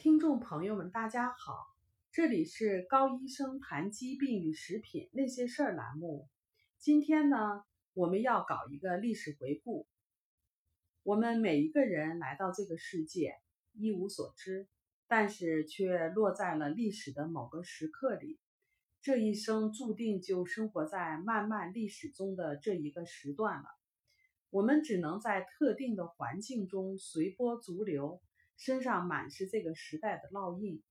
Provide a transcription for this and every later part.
听众朋友们，大家好，这里是高医生谈疾病与食品那些事儿栏目。今天呢，我们要搞一个历史回顾。我们每一个人来到这个世界一无所知，但是却落在了历史的某个时刻里。这一生注定就生活在漫漫历史中的这一个时段了。我们只能在特定的环境中随波逐流。身上满是这个时代的烙印。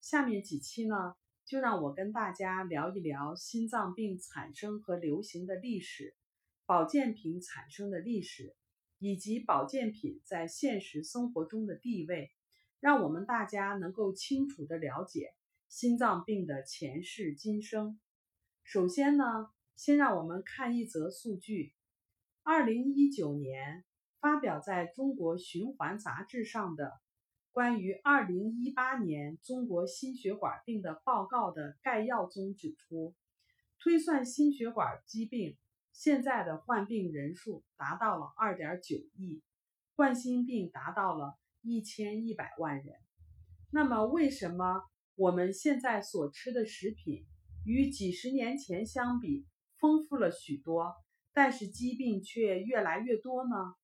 下面几期呢，就让我跟大家聊一聊心脏病产生和流行的历史，保健品产生的历史，以及保健品在现实生活中的地位，让我们大家能够清楚地了解心脏病的前世今生。首先呢，先让我们看一则数据：二零一九年发表在中国循环杂志上的。关于二零一八年中国心血管病的报告的概要中指出，推算心血管疾病现在的患病人数达到了二点九亿，冠心病达到了一千一百万人。那么，为什么我们现在所吃的食品与几十年前相比丰富了许多，但是疾病却越来越多呢？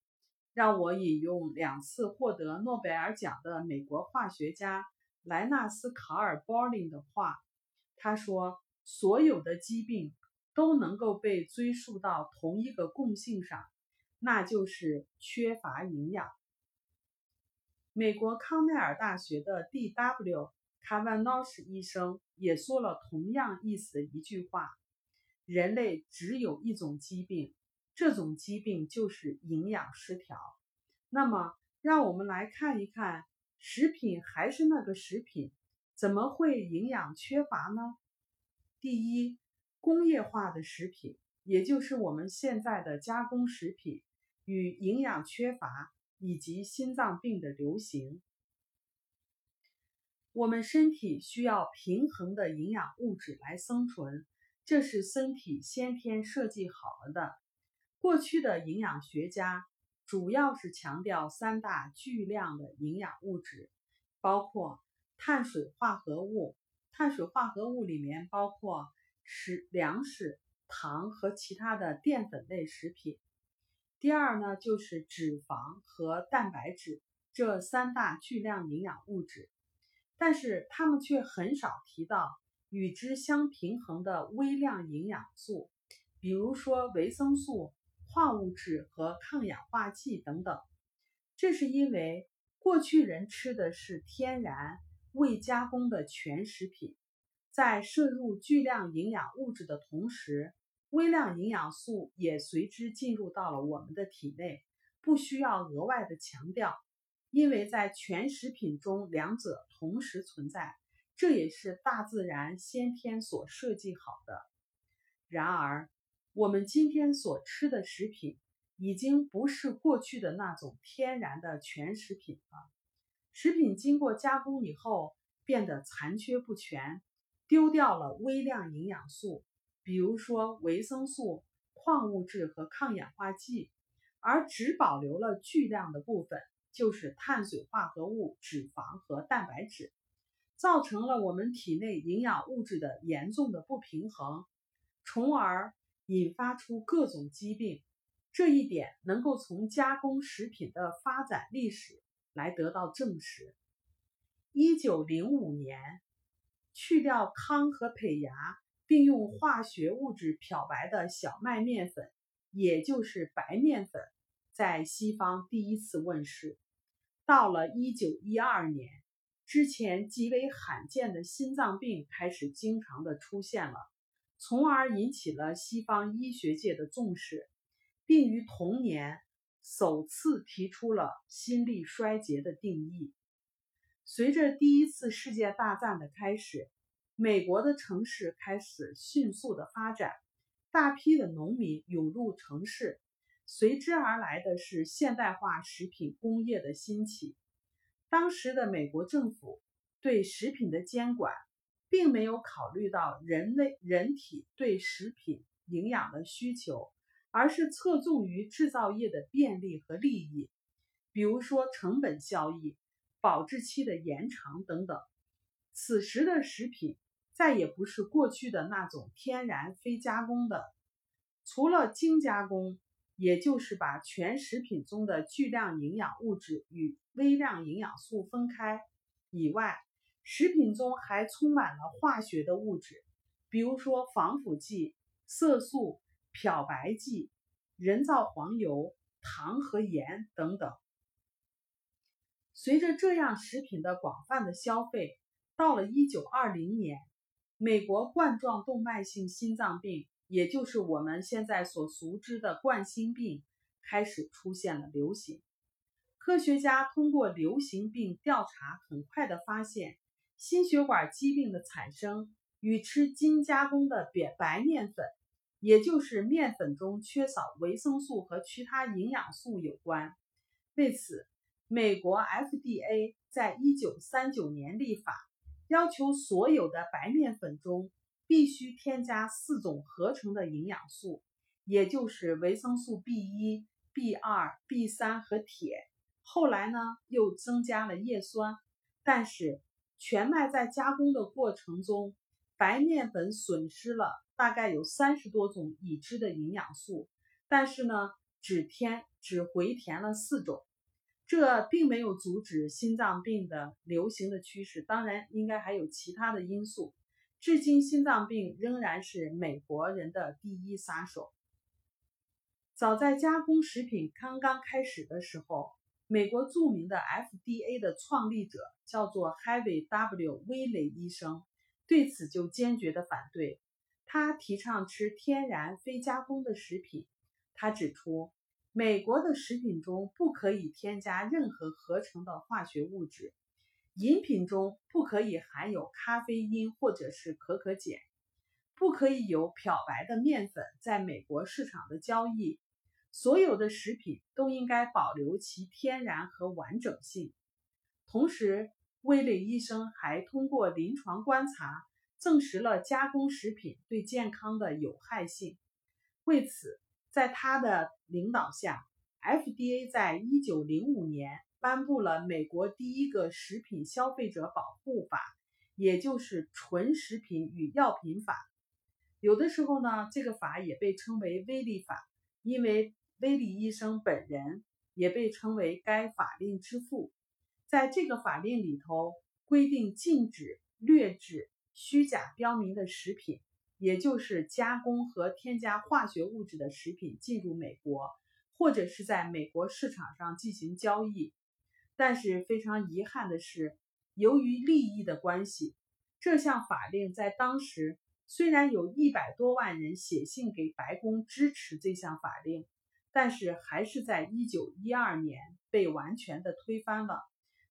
让我引用两次获得诺贝尔奖的美国化学家莱纳斯·卡尔·波林的话。他说：“所有的疾病都能够被追溯到同一个共性上，那就是缺乏营养。”美国康奈尔大学的 D.W. 卡万诺什医生也说了同样意思的一句话：“人类只有一种疾病。”这种疾病就是营养失调。那么，让我们来看一看，食品还是那个食品，怎么会营养缺乏呢？第一，工业化的食品，也就是我们现在的加工食品，与营养缺乏以及心脏病的流行。我们身体需要平衡的营养物质来生存，这是身体先天设计好了的。过去的营养学家主要是强调三大巨量的营养物质，包括碳水化合物。碳水化合物里面包括食粮食、糖和其他的淀粉类食品。第二呢，就是脂肪和蛋白质这三大巨量营养物质，但是他们却很少提到与之相平衡的微量营养素，比如说维生素。矿物质和抗氧化剂等等，这是因为过去人吃的是天然未加工的全食品，在摄入巨量营养物质的同时，微量营养素也随之进入到了我们的体内，不需要额外的强调，因为在全食品中两者同时存在，这也是大自然先天所设计好的。然而，我们今天所吃的食品，已经不是过去的那种天然的全食品了。食品经过加工以后，变得残缺不全，丢掉了微量营养素，比如说维生素、矿物质和抗氧化剂，而只保留了巨量的部分，就是碳水化合物、脂肪和蛋白质，造成了我们体内营养物质的严重的不平衡，从而。引发出各种疾病，这一点能够从加工食品的发展历史来得到证实。一九零五年，去掉糠和胚芽，并用化学物质漂白的小麦面粉，也就是白面粉，在西方第一次问世。到了一九一二年，之前极为罕见的心脏病开始经常的出现了。从而引起了西方医学界的重视，并于同年首次提出了心力衰竭的定义。随着第一次世界大战的开始，美国的城市开始迅速的发展，大批的农民涌入城市，随之而来的是现代化食品工业的兴起。当时的美国政府对食品的监管。并没有考虑到人类人体对食品营养的需求，而是侧重于制造业的便利和利益，比如说成本效益，保质期的延长等等。此时的食品再也不是过去的那种天然非加工的，除了精加工，也就是把全食品中的巨量营养物质与微量营养素分开以外，食品中还充满了化学的物质，比如说防腐剂、色素、漂白剂、人造黄油、糖和盐等等。随着这样食品的广泛的消费，到了一九二零年，美国冠状动脉性心脏病，也就是我们现在所熟知的冠心病，开始出现了流行。科学家通过流行病调查，很快的发现，心血管疾病的产生与吃精加工的白白面粉，也就是面粉中缺少维生素和其他营养素有关。为此，美国 FDA 在一九三九年立法。要求所有的白面粉中必须添加四种合成的营养素，也就是维生素 B 一、B 二、B 三和铁。后来呢，又增加了叶酸。但是全麦在加工的过程中，白面粉损失了大概有三十多种已知的营养素，但是呢，只添只回填了四种。这并没有阻止心脏病的流行的趋势，当然应该还有其他的因素。至今，心脏病仍然是美国人的第一杀手。早在加工食品刚刚开始的时候，美国著名的 FDA 的创立者叫做 Harvey W. 威雷医生，对此就坚决的反对。他提倡吃天然非加工的食品。他指出。美国的食品中不可以添加任何合成的化学物质，饮品中不可以含有咖啡因或者是可可碱，不可以有漂白的面粉在美国市场的交易。所有的食品都应该保留其天然和完整性。同时，威利医生还通过临床观察证实了加工食品对健康的有害性。为此，在他的领导下，FDA 在一九零五年颁布了美国第一个食品消费者保护法，也就是《纯食品与药品法》。有的时候呢，这个法也被称为威利法，因为威利医生本人也被称为该法令之父。在这个法令里头，规定禁止劣质、虚假标明的食品。也就是加工和添加化学物质的食品进入美国，或者是在美国市场上进行交易。但是非常遗憾的是，由于利益的关系，这项法令在当时虽然有一百多万人写信给白宫支持这项法令，但是还是在一九一二年被完全的推翻了。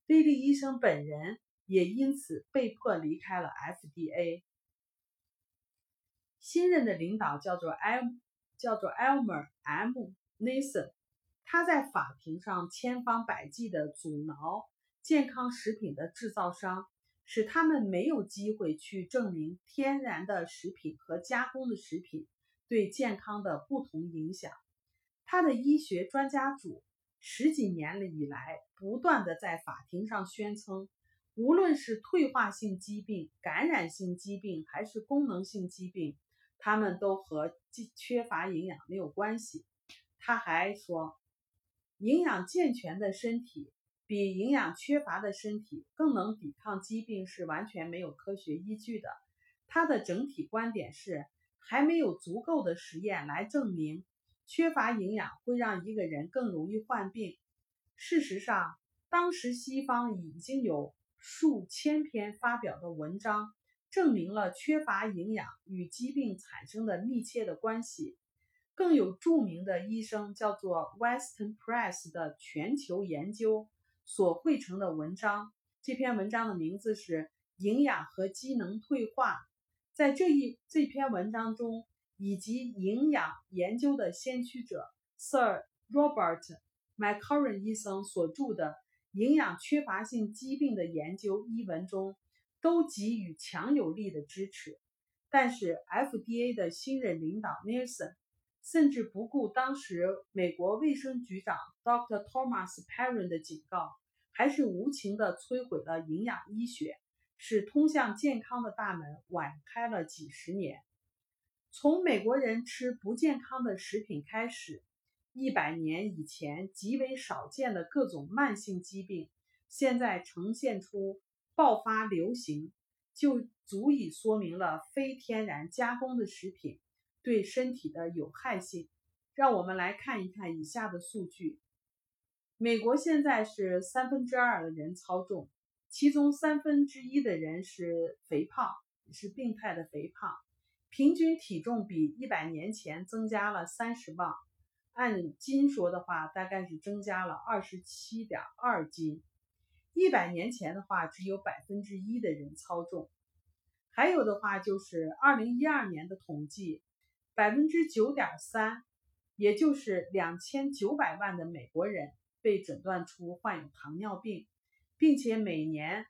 威利医生本人也因此被迫离开了 FDA。新任的领导叫做 L，叫做 Elmer M. Nathan，他在法庭上千方百计地阻挠健康食品的制造商，使他们没有机会去证明天然的食品和加工的食品对健康的不同影响。他的医学专家组十几年了以来，不断的在法庭上宣称，无论是退化性疾病、感染性疾病还是功能性疾病。他们都和缺乏营养没有关系。他还说，营养健全的身体比营养缺乏的身体更能抵抗疾病是完全没有科学依据的。他的整体观点是，还没有足够的实验来证明缺乏营养会让一个人更容易患病。事实上，当时西方已经有数千篇发表的文章。证明了缺乏营养与疾病产生的密切的关系。更有著名的医生叫做 Western Press 的全球研究所汇成的文章。这篇文章的名字是《营养和机能退化》。在这一这篇文章中，以及营养研究的先驱者 Sir Robert m c c u r r n 医生所著的《营养缺乏性疾病的研究》一文中。都给予强有力的支持，但是 FDA 的新任领导 Nelson 甚至不顾当时美国卫生局长 Dr. Thomas Perrin 的警告，还是无情地摧毁了营养医学，使通向健康的大门晚开了几十年。从美国人吃不健康的食品开始，一百年以前极为少见的各种慢性疾病，现在呈现出爆发流行，就足以说明了非天然加工的食品对身体的有害性。让我们来看一看以下的数据。美国现在是三分之二的人超重，其中三分之一的人是肥胖，是病态的肥胖，平均体重比一百年前增加了三十磅，按斤说的话，大概是增加了二十七点二斤。一百年前的话，只有百分之一的人超重。还有的话就是二零一二年的统计，百分之九点三，也就是两千九百万的美国人。被诊断出患有糖尿病，并且每年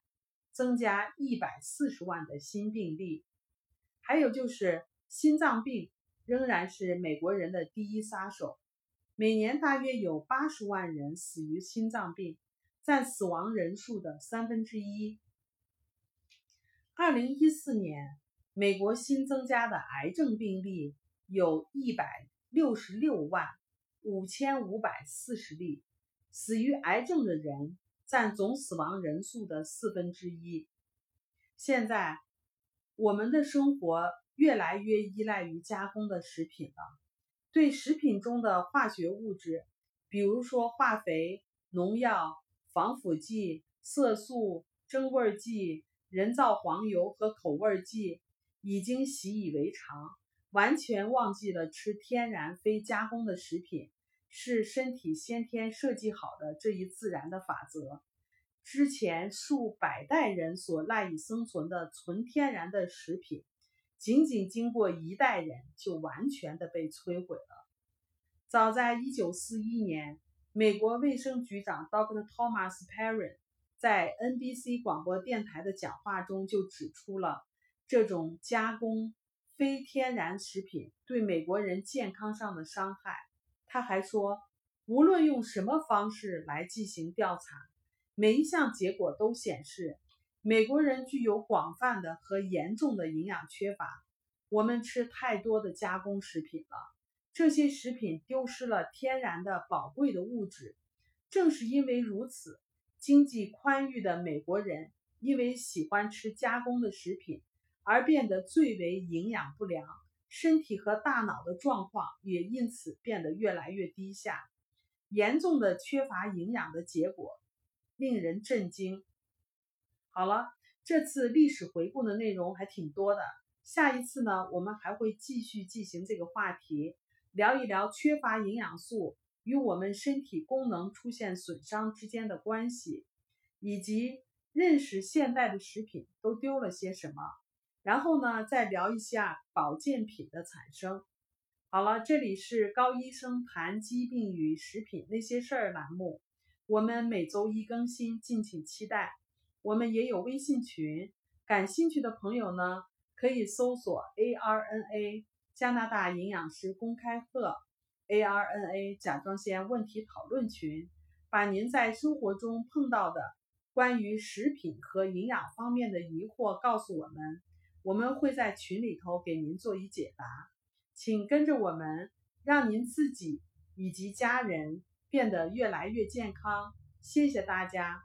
增加一百四十万的新病例。还有就是心脏病仍然是美国人的第一杀手，每年大约有八十万人死于心脏病，占死亡人数的三分之一。二零一四年，美国新增加的癌症病例有一百六十六万五千五百四十例。死于癌症的人占总死亡人数的四分之一。现在，我们的生活越来越依赖于加工的食品了。对食品中的化学物质，比如说化肥、农药、防腐剂、色素、增味剂、人造黄油和口味剂，已经习以为常，完全忘记了吃天然非加工的食品。是身体先天设计好的这一自然的法则。之前数百代人所赖以生存的纯天然的食品，仅仅经过一代人就完全的被摧毁了。早在1941年，美国卫生局长 Dr. Thomas Perrin 在 NBC 广播电台的讲话中就指出了这种加工非天然食品对美国人健康上的伤害。他还说，无论用什么方式来进行调查，每一项结果都显示，美国人具有广泛的和严重的营养缺乏。我们吃太多的加工食品了，这些食品丢失了天然的宝贵的物质。正是因为如此，经济宽裕的美国人因为喜欢吃加工的食品，而变得最为营养不良。身体和大脑的状况也因此变得越来越低下，严重的缺乏营养的结果令人震惊。好了，这次历史回顾的内容还挺多的，下一次呢，我们还会继续进行这个话题，聊一聊缺乏营养素与我们身体功能出现损伤之间的关系，以及认识现代的食品都丢了些什么。然后呢，再聊一下保健品的产生。好了，这里是高医生谈疾病与食品那些事儿栏目，我们每周一更新，敬请期待。我们也有微信群，感兴趣的朋友呢，可以搜索 ARNA 加拿大营养师公开课，ARNA 甲状腺问题讨论群，把您在生活中碰到的关于食品和营养方面的疑惑告诉我们。我们会在群里头给您做一解答，请跟着我们，让您自己以及家人变得越来越健康。谢谢大家。